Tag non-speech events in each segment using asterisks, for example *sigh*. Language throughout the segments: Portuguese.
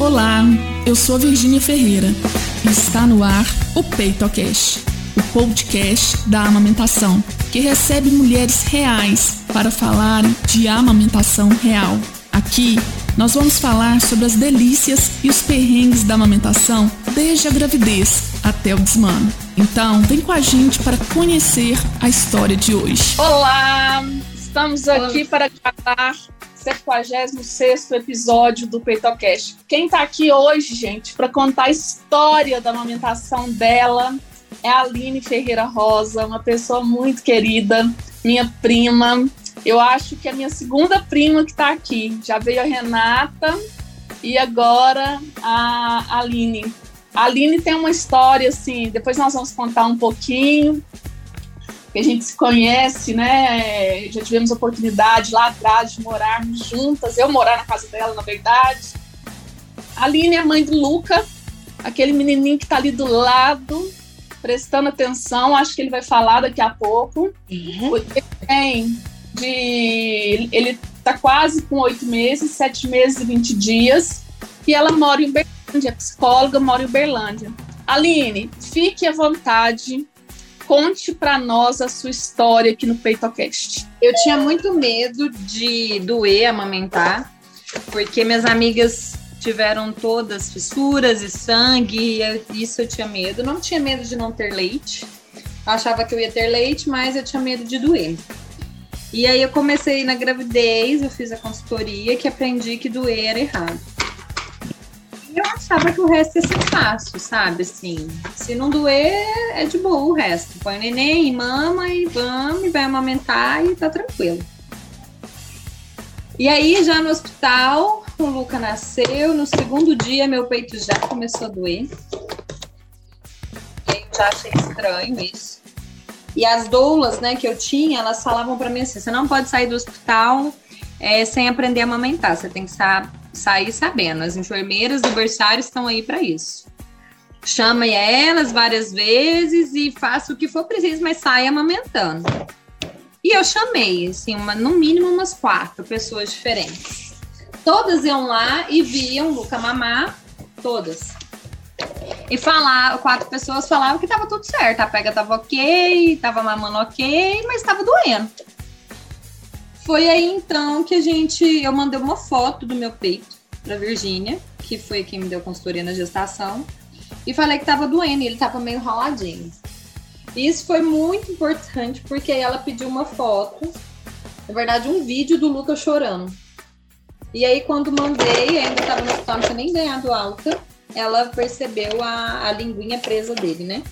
Olá, eu sou Virgínia Ferreira e está no ar o PeitoCast, o podcast da amamentação, que recebe mulheres reais para falar de amamentação real. Aqui nós vamos falar sobre as delícias e os perrengues da amamentação desde a gravidez até o desmano. Então, vem com a gente para conhecer a história de hoje. Olá! Estamos aqui para gravar 76 episódio do PeitoCast. Quem está aqui hoje, gente, para contar a história da amamentação dela é a Aline Ferreira Rosa, uma pessoa muito querida, minha prima. Eu acho que é a minha segunda prima que está aqui. Já veio a Renata e agora a Aline. A Aline tem uma história assim, depois nós vamos contar um pouquinho que a gente se conhece, né? Já tivemos oportunidade lá atrás de morarmos juntas, eu morar na casa dela, na verdade. A Aline é a mãe do Luca, aquele menininho que está ali do lado, prestando atenção, acho que ele vai falar daqui a pouco. Uhum. Ele tem de. Ele está quase com oito meses, sete meses e vinte dias, e ela mora em Uberlândia, é psicóloga, mora em Uberlândia. Aline, fique à vontade Conte para nós a sua história aqui no PeitoCast. Eu tinha muito medo de doer amamentar, porque minhas amigas tiveram todas fissuras e sangue, e isso eu tinha medo. Não tinha medo de não ter leite. Achava que eu ia ter leite, mas eu tinha medo de doer. E aí eu comecei na gravidez, eu fiz a consultoria que aprendi que doer era errado eu achava que o resto ia ser fácil, sabe? Assim, se não doer, é de boa o resto. Põe o neném, mama e vamos, e vai amamentar e tá tranquilo. E aí, já no hospital, o Luca nasceu. No segundo dia, meu peito já começou a doer. Eu já achei estranho isso. E as doulas, né, que eu tinha, elas falavam para mim assim: você não pode sair do hospital é, sem aprender a amamentar. Você tem que sa sair sabendo. As enfermeiras do berçário estão aí para isso. Chame elas várias vezes e faça o que for preciso, mas saia amamentando. E eu chamei, assim, uma, no mínimo umas quatro pessoas diferentes. Todas iam lá e viam o Luca mamar, todas. E falar, quatro pessoas falavam que tava tudo certo, a pega tava ok, tava mamando ok, mas tava doendo. Foi aí então que a gente, eu mandei uma foto do meu peito para Virgínia, que foi quem me deu consultoria na gestação, e falei que tava doendo, e ele tava meio raladinho. Isso foi muito importante porque ela pediu uma foto, na verdade um vídeo do Lucas chorando. E aí quando mandei, ainda tava no hospital, não tinha nem ganhado alta, ela percebeu a, a linguinha presa dele, né?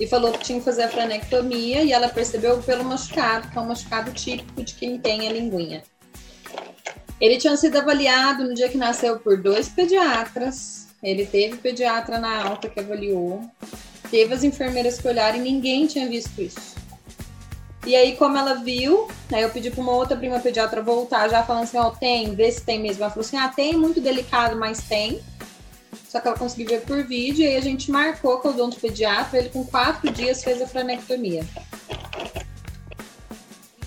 E falou que tinha que fazer a franectomia e ela percebeu pelo machucado, que é um machucado típico de quem tem a linguinha. Ele tinha sido avaliado no dia que nasceu por dois pediatras. Ele teve pediatra na alta que avaliou. Teve as enfermeiras que olharam e ninguém tinha visto isso. E aí, como ela viu, aí eu pedi para uma outra prima pediatra voltar, já falando assim: Ó, oh, tem, vê se tem mesmo. Ela falou assim: ah, tem, muito delicado, mas tem. Só que ela conseguiu ver por vídeo e aí a gente marcou com o dono pediatra, ele com quatro dias fez a franectomia.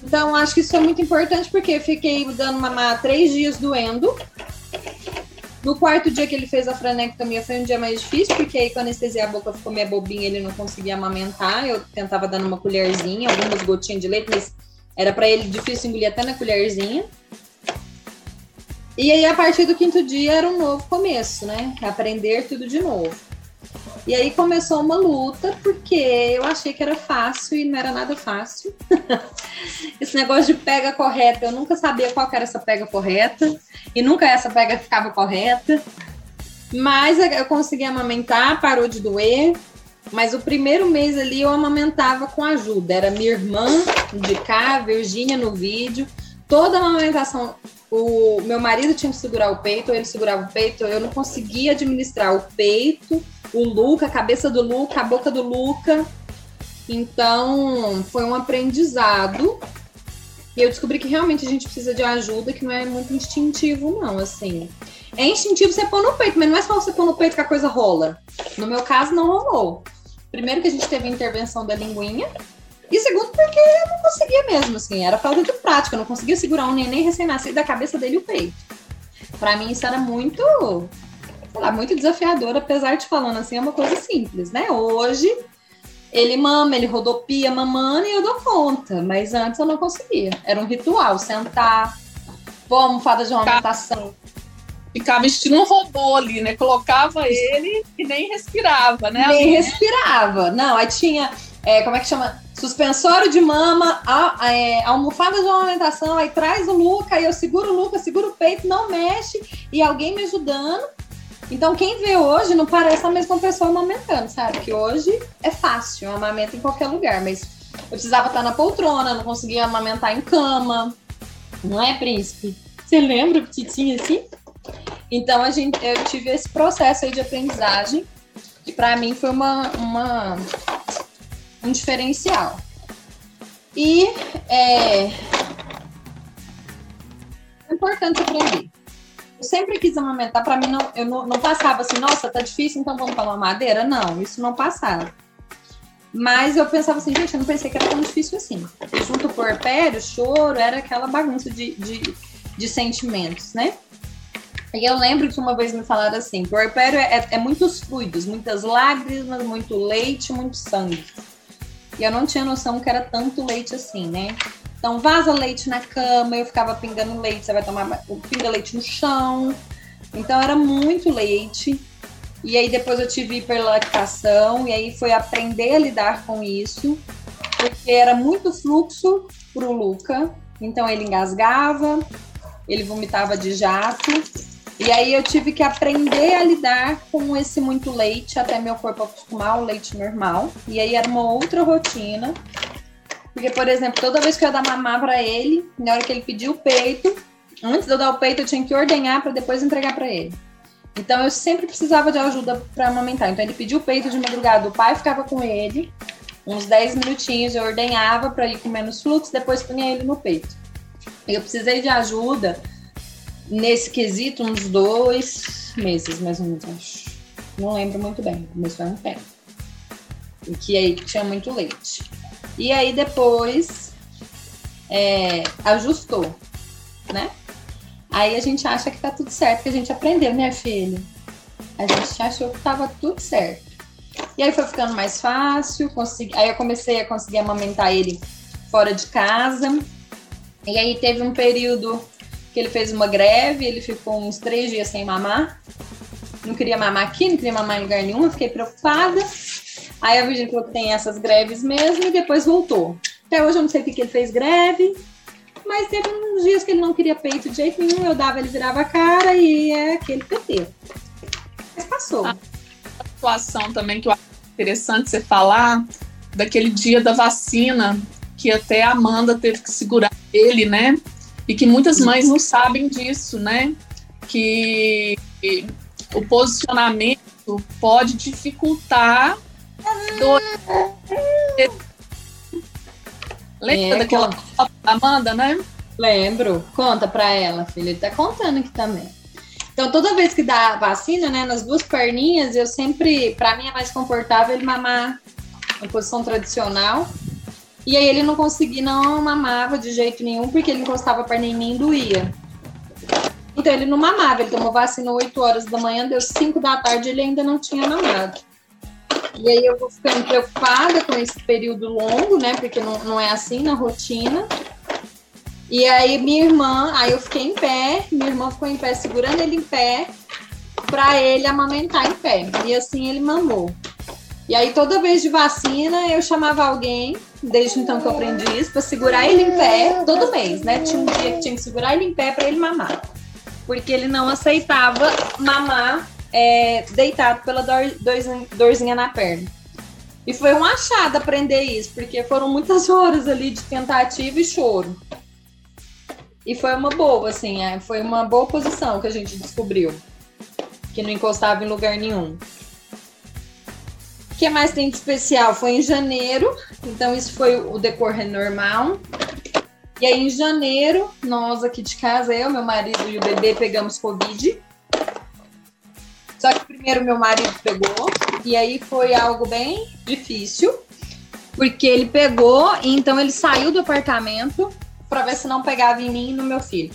Então, acho que isso é muito importante porque eu fiquei dando mamar três dias doendo. No quarto dia que ele fez a franectomia foi um dia mais difícil, porque aí com anestesia a boca ficou meio bobinha, ele não conseguia amamentar. Eu tentava dando uma colherzinha, algumas gotinhas de leite, mas era para ele difícil engolir até na colherzinha. E aí, a partir do quinto dia, era um novo começo, né? Aprender tudo de novo. E aí começou uma luta, porque eu achei que era fácil e não era nada fácil. *laughs* Esse negócio de pega correta, eu nunca sabia qual era essa pega correta, e nunca essa pega ficava correta. Mas eu consegui amamentar, parou de doer. Mas o primeiro mês ali eu amamentava com ajuda. Era minha irmã de cá, Virgínia no vídeo. Toda a amamentação o meu marido tinha que segurar o peito, ele segurava o peito, eu não conseguia administrar o peito, o Luca, a cabeça do Luca, a boca do Luca. Então, foi um aprendizado. E eu descobri que realmente a gente precisa de ajuda, que não é muito instintivo, não, assim. É instintivo você pôr no peito, mas não é só você pôr no peito que a coisa rola. No meu caso, não rolou. Primeiro que a gente teve a intervenção da linguinha, e segundo, porque eu não conseguia mesmo, assim, era falta de prática, eu não conseguia segurar um neném recém-nascido da cabeça dele e o peito. para mim isso era muito, sei lá, muito desafiador, apesar de falando assim, é uma coisa simples, né? Hoje ele mama, ele rodopia mamando e eu dou conta, mas antes eu não conseguia. Era um ritual, sentar, pôr almofada de amamentação. Ficava estilo um robô ali, né? Colocava ele e nem respirava, né? Nem respirava. Não, aí tinha, é, como é que chama? Suspensório de mama, a, é, almofada de amamentação, aí traz o Luca, aí eu seguro o Luca, seguro o peito, não mexe, e alguém me ajudando. Então, quem vê hoje não parece a mesma pessoa amamentando, sabe? Que hoje é fácil, eu amamento em qualquer lugar, mas eu precisava estar na poltrona, não conseguia amamentar em cama. Não é, príncipe? Você lembra que tinha assim? Então, a gente, eu tive esse processo aí de aprendizagem, que para mim foi uma, uma, um diferencial. E é, importante aprender. Eu sempre quis amamentar, para mim não, eu não, não passava assim, nossa, tá difícil, então vamos para uma madeira. Não, isso não passava. Mas eu pensava assim, gente, eu não pensei que era tão difícil assim. junto com o puerpério, o choro, era aquela bagunça de, de, de sentimentos, né? E eu lembro que uma vez me falaram assim: puerpério é, é muitos fluidos, muitas lágrimas, muito leite, muito sangue. E eu não tinha noção que era tanto leite assim, né? Então vaza leite na cama, eu ficava pingando leite, você vai tomar pinga leite no chão. Então era muito leite. E aí depois eu tive hiperlactação e aí foi aprender a lidar com isso, porque era muito fluxo pro Luca. Então ele engasgava, ele vomitava de jato. E aí eu tive que aprender a lidar com esse muito leite até meu corpo acostumar ao leite normal. E aí era uma outra rotina. Porque, por exemplo, toda vez que eu ia dar mamar para ele, na hora que ele pediu o peito, antes de eu dar o peito, eu tinha que ordenhar para depois entregar para ele. Então eu sempre precisava de ajuda para amamentar. Então ele pediu o peito de madrugada, o pai ficava com ele, uns 10 minutinhos, eu ordenhava para ir com menos fluxo, depois punha ele no peito. Eu precisei de ajuda nesse quesito uns dois meses, mais ou menos, acho. Não lembro muito bem, mas foi um tempo. E que aí tinha muito leite. E aí depois é, ajustou, né? Aí a gente acha que tá tudo certo, que a gente aprendeu, né, filho? A gente achou que tava tudo certo. E aí foi ficando mais fácil, consegui... aí eu comecei a conseguir amamentar ele fora de casa. E aí teve um período que ele fez uma greve, ele ficou uns três dias sem mamar. Não queria mamar aqui, não queria mamar em lugar nenhum, fiquei preocupada. Aí a Virgínia falou que tem essas greves mesmo e depois voltou. Até hoje eu não sei o que ele fez greve, mas teve uns dias que ele não queria peito de jeito nenhum, eu dava, ele virava a cara e é aquele PT. Mas passou. A situação também que eu acho interessante você falar, daquele dia da vacina, que até a Amanda teve que segurar ele, né? E que muitas mães não sabem disso, né? Que o posicionamento pode dificultar. Do... Lembra é, daquela conta. Amanda, né? Lembro. Conta pra ela, filha. Ele tá contando aqui também. Então, toda vez que dá vacina, né, nas duas perninhas, eu sempre, para mim é mais confortável ele mamar na posição tradicional e aí ele não conseguia, não mamava de jeito nenhum, porque ele encostava a perna em mim e doía. Então ele não mamava, ele tomou vacina 8 horas da manhã, deu 5 da tarde ele ainda não tinha mamado. E aí eu vou ficando preocupada com esse período longo, né? Porque não, não é assim na rotina. E aí minha irmã, aí eu fiquei em pé, minha irmã ficou em pé segurando ele em pé para ele amamentar em pé. E assim ele mamou. E aí toda vez de vacina eu chamava alguém desde então que eu aprendi isso, para segurar ele em pé todo mês, né? Tinha um dia que tinha que segurar ele em pé para ele mamar. Porque ele não aceitava mamar é, deitado pela dor, dorzinha na perna. E foi um achado aprender isso, porque foram muitas *laughs* horas ali de tentativa e choro. E foi uma boa, assim, é, foi uma boa posição que a gente descobriu. Que não encostava em lugar nenhum. O que mais tem de especial? Foi em janeiro, então isso foi o decorrer normal. E aí em janeiro, nós aqui de casa, eu, meu marido e o bebê pegamos Covid. Só que primeiro meu marido pegou, e aí foi algo bem difícil, porque ele pegou, e então ele saiu do apartamento para ver se não pegava em mim e no meu filho.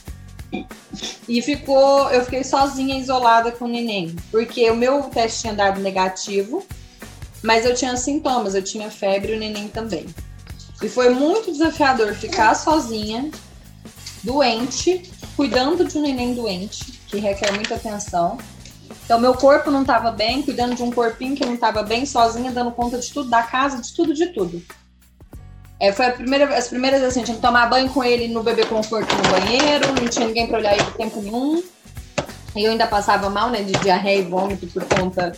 E ficou, eu fiquei sozinha, isolada com o neném, porque o meu teste tinha dado negativo, mas eu tinha sintomas, eu tinha febre o neném também. E foi muito desafiador ficar sozinha, doente, cuidando de um neném doente, que requer muita atenção. Então, meu corpo não estava bem, cuidando de um corpinho que não estava bem, sozinha, dando conta de tudo, da casa, de tudo, de tudo. É, foi a primeira, as primeiras assim, tinha que tomar banho com ele no bebê conforto no banheiro, não tinha ninguém para olhar ele tempo nenhum. E eu ainda passava mal, né, de diarreia e vômito por conta.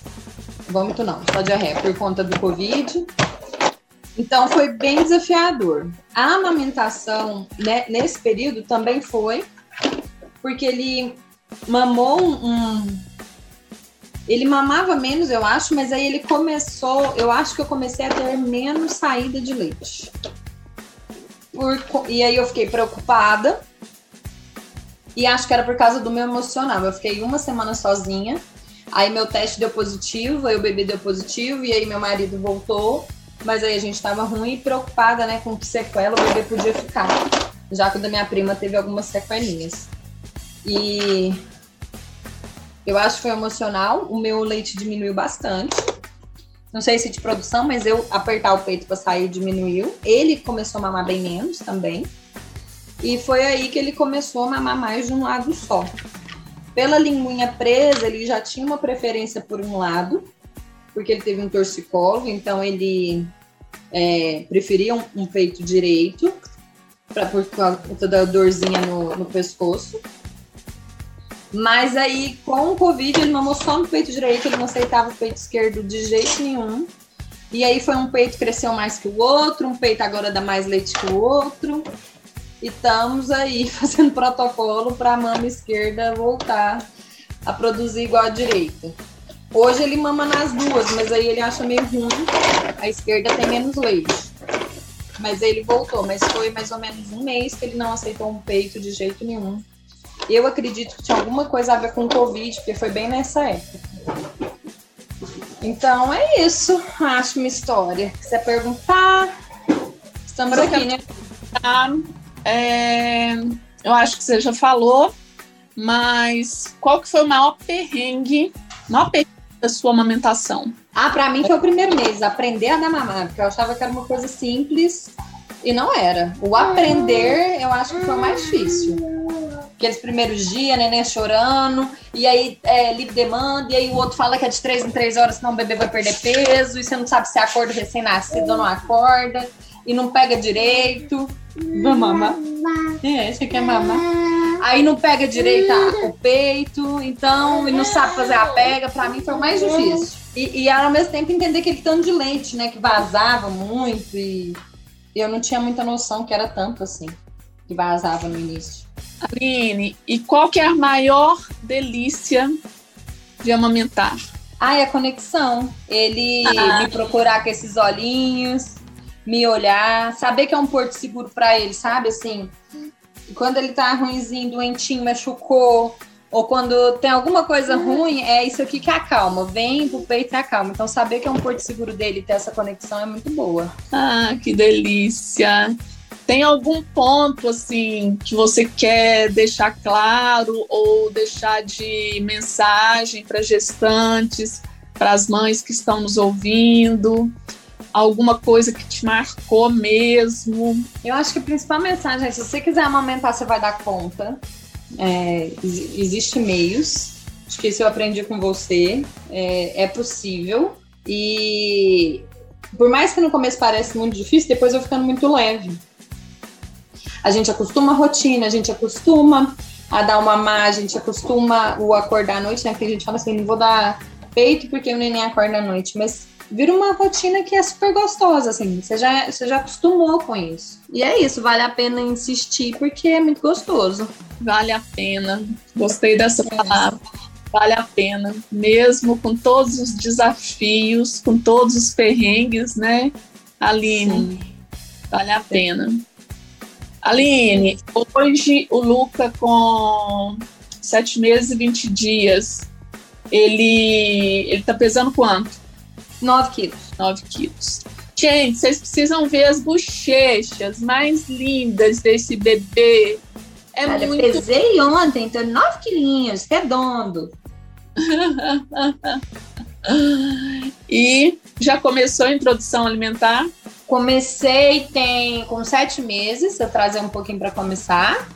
Vômito não, só diarreia, por conta do Covid. Então foi bem desafiador. A amamentação né, nesse período também foi, porque ele mamou um. Ele mamava menos, eu acho, mas aí ele começou. Eu acho que eu comecei a ter menos saída de leite. Por, e aí eu fiquei preocupada. E acho que era por causa do meu emocional. Eu fiquei uma semana sozinha. Aí meu teste deu positivo, aí o bebê deu positivo, e aí meu marido voltou. Mas aí a gente tava ruim e preocupada, né, com que sequela o bebê podia ficar. Já que o da minha prima teve algumas sequelinhas. E eu acho que foi emocional. O meu leite diminuiu bastante. Não sei se de produção, mas eu apertar o peito para sair diminuiu. Ele começou a mamar bem menos também. E foi aí que ele começou a mamar mais de um lado só. Pela linguinha presa, ele já tinha uma preferência por um lado porque ele teve um torcicolo, então ele é, preferia um, um, peito direito, pra, por conta da dorzinha no, no pescoço. Mas aí, com o Covid, ele mamou só no peito direito, ele não aceitava o peito esquerdo de jeito nenhum. E aí foi um peito que cresceu mais que o outro, um peito agora dá mais leite que o outro. E estamos aí *laughs* fazendo protocolo para a mama esquerda voltar a produzir igual a direita. Hoje ele mama nas duas, mas aí ele acha meio ruim. A esquerda tem menos leite. Mas ele voltou, mas foi mais ou menos um mês que ele não aceitou um peito de jeito nenhum. Eu acredito que tinha alguma coisa a ver com o Covid, porque foi bem nessa época. Então é isso, acho uma história. Se você perguntar, estamos aqui, né? É, eu acho que você já falou, mas qual que foi o maior perrengue, maior perrengue da sua amamentação? Ah, para mim foi o primeiro mês, aprender a dar mamar, porque eu achava que era uma coisa simples e não era. O aprender, eu acho que foi o mais difícil. Aqueles primeiros dias, neném chorando, e aí é, livre demanda, e aí o outro fala que é de três em três horas, senão o bebê vai perder peso, e você não sabe se acorda recém-nascido ou não acorda, e não pega direito. Vamos mamar? É, você quer mamar? Aí não pega direito o peito, então, e não sabe fazer a pega. Pra mim foi o mais difícil. E, e ao mesmo tempo entender aquele tanto de leite, né? Que vazava muito e eu não tinha muita noção que era tanto assim, que vazava no início. Aline, e qual que é a maior delícia de amamentar? Ah, é a conexão. Ele ah. me procurar com esses olhinhos, me olhar, saber que é um porto seguro para ele, sabe? Assim, quando ele tá ruimzinho, doentinho, machucou, ou quando tem alguma coisa ruim, é isso aqui que acalma. Vem pro peito e acalma. Então, saber que é um porto seguro dele ter essa conexão é muito boa. Ah, que delícia! Tem algum ponto assim que você quer deixar claro ou deixar de mensagem para gestantes, para as mães que estão nos ouvindo? Alguma coisa que te marcou mesmo? Eu acho que a principal mensagem é: se você quiser amamentar, você vai dar conta. É, Existem meios. Acho que isso eu aprendi com você. É, é possível. E por mais que no começo pareça muito difícil, depois eu ficando muito leve. A gente acostuma a rotina, a gente acostuma a dar uma má, a gente acostuma o acordar à noite, né? Que a gente fala assim, não vou dar peito porque o neném acorda à noite, mas vira uma rotina que é super gostosa, assim. Você já, você já acostumou com isso. E é isso, vale a pena insistir porque é muito gostoso. Vale a pena. Gostei dessa é. palavra. Vale a pena, mesmo com todos os desafios, com todos os perrengues, né, Aline? Sim. Vale a pena. Aline, hoje o Luca com sete meses e 20 dias, ele, ele tá pesando quanto? 9 quilos. 9 quilos. Gente, vocês precisam ver as bochechas mais lindas desse bebê. É Olha, muito... pesei ontem, tô 9 quilinhos, redondo. *laughs* e já começou a introdução alimentar? Comecei tem com sete meses, eu trazer um pouquinho para começar.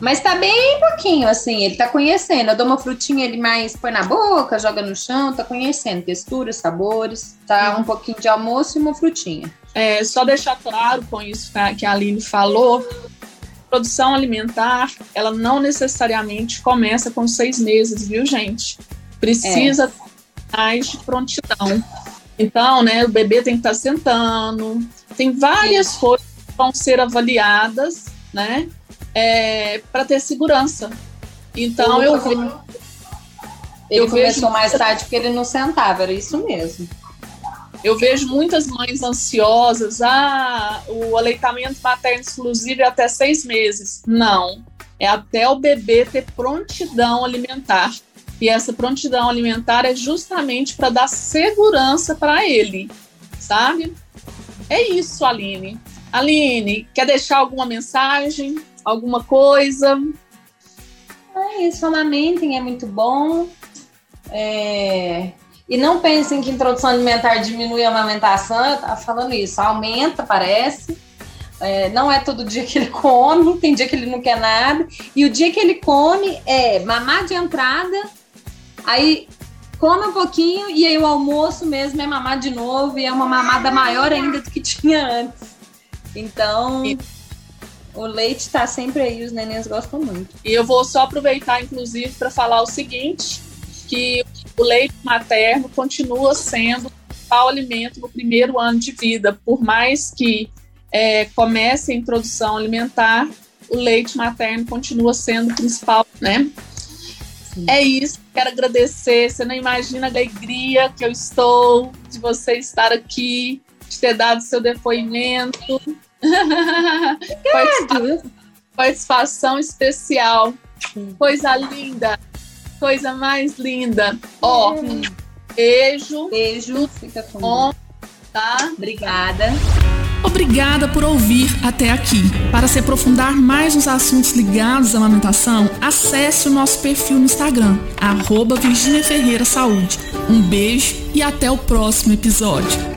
Mas tá bem pouquinho, assim, ele tá conhecendo. Eu dou uma frutinha, ele mais põe na boca, joga no chão, tá conhecendo texturas, sabores. Tá uhum. um pouquinho de almoço e uma frutinha. É, só deixar claro com isso que a Aline falou, produção alimentar, ela não necessariamente começa com seis meses, viu, gente? Precisa é. mais de prontidão. Então, né, o bebê tem que estar tá sentando, tem várias coisas que vão ser avaliadas, né, é, para ter segurança. Então, eu, ele eu começou vejo... mais tarde porque ele não sentava, era isso mesmo. Eu vejo muitas mães ansiosas, ah, o aleitamento materno exclusivo é até seis meses. Não, é até o bebê ter prontidão alimentar. E essa prontidão alimentar é justamente para dar segurança para ele, sabe? É isso, Aline. Aline, quer deixar alguma mensagem? Alguma coisa? É isso, amamentem, é muito bom. É... E não pensem que introdução alimentar diminui a amamentação, eu tava falando isso, aumenta, parece. É, não é todo dia que ele *laughs* come, tem dia que ele não quer nada. E o dia que ele come é mamar de entrada Aí come um pouquinho e aí o almoço mesmo é mamar de novo e é uma mamada maior ainda do que tinha antes. Então, o leite está sempre aí, os nenéns gostam muito. E eu vou só aproveitar, inclusive, para falar o seguinte: que o leite materno continua sendo o principal alimento no primeiro ano de vida, por mais que é, comece a introdução alimentar, o leite materno continua sendo o principal, né? É isso, quero agradecer. Você não imagina a alegria que eu estou de você estar aqui, de ter dado seu depoimento. *laughs* participação, participação especial. Coisa linda, coisa mais linda. Ó, hum. beijo. Beijo, fica com Tá? Obrigada. Obrigada por ouvir até aqui. Para se aprofundar mais nos assuntos ligados à amamentação, acesse o nosso perfil no Instagram, arroba Virginia Ferreira Saúde. Um beijo e até o próximo episódio.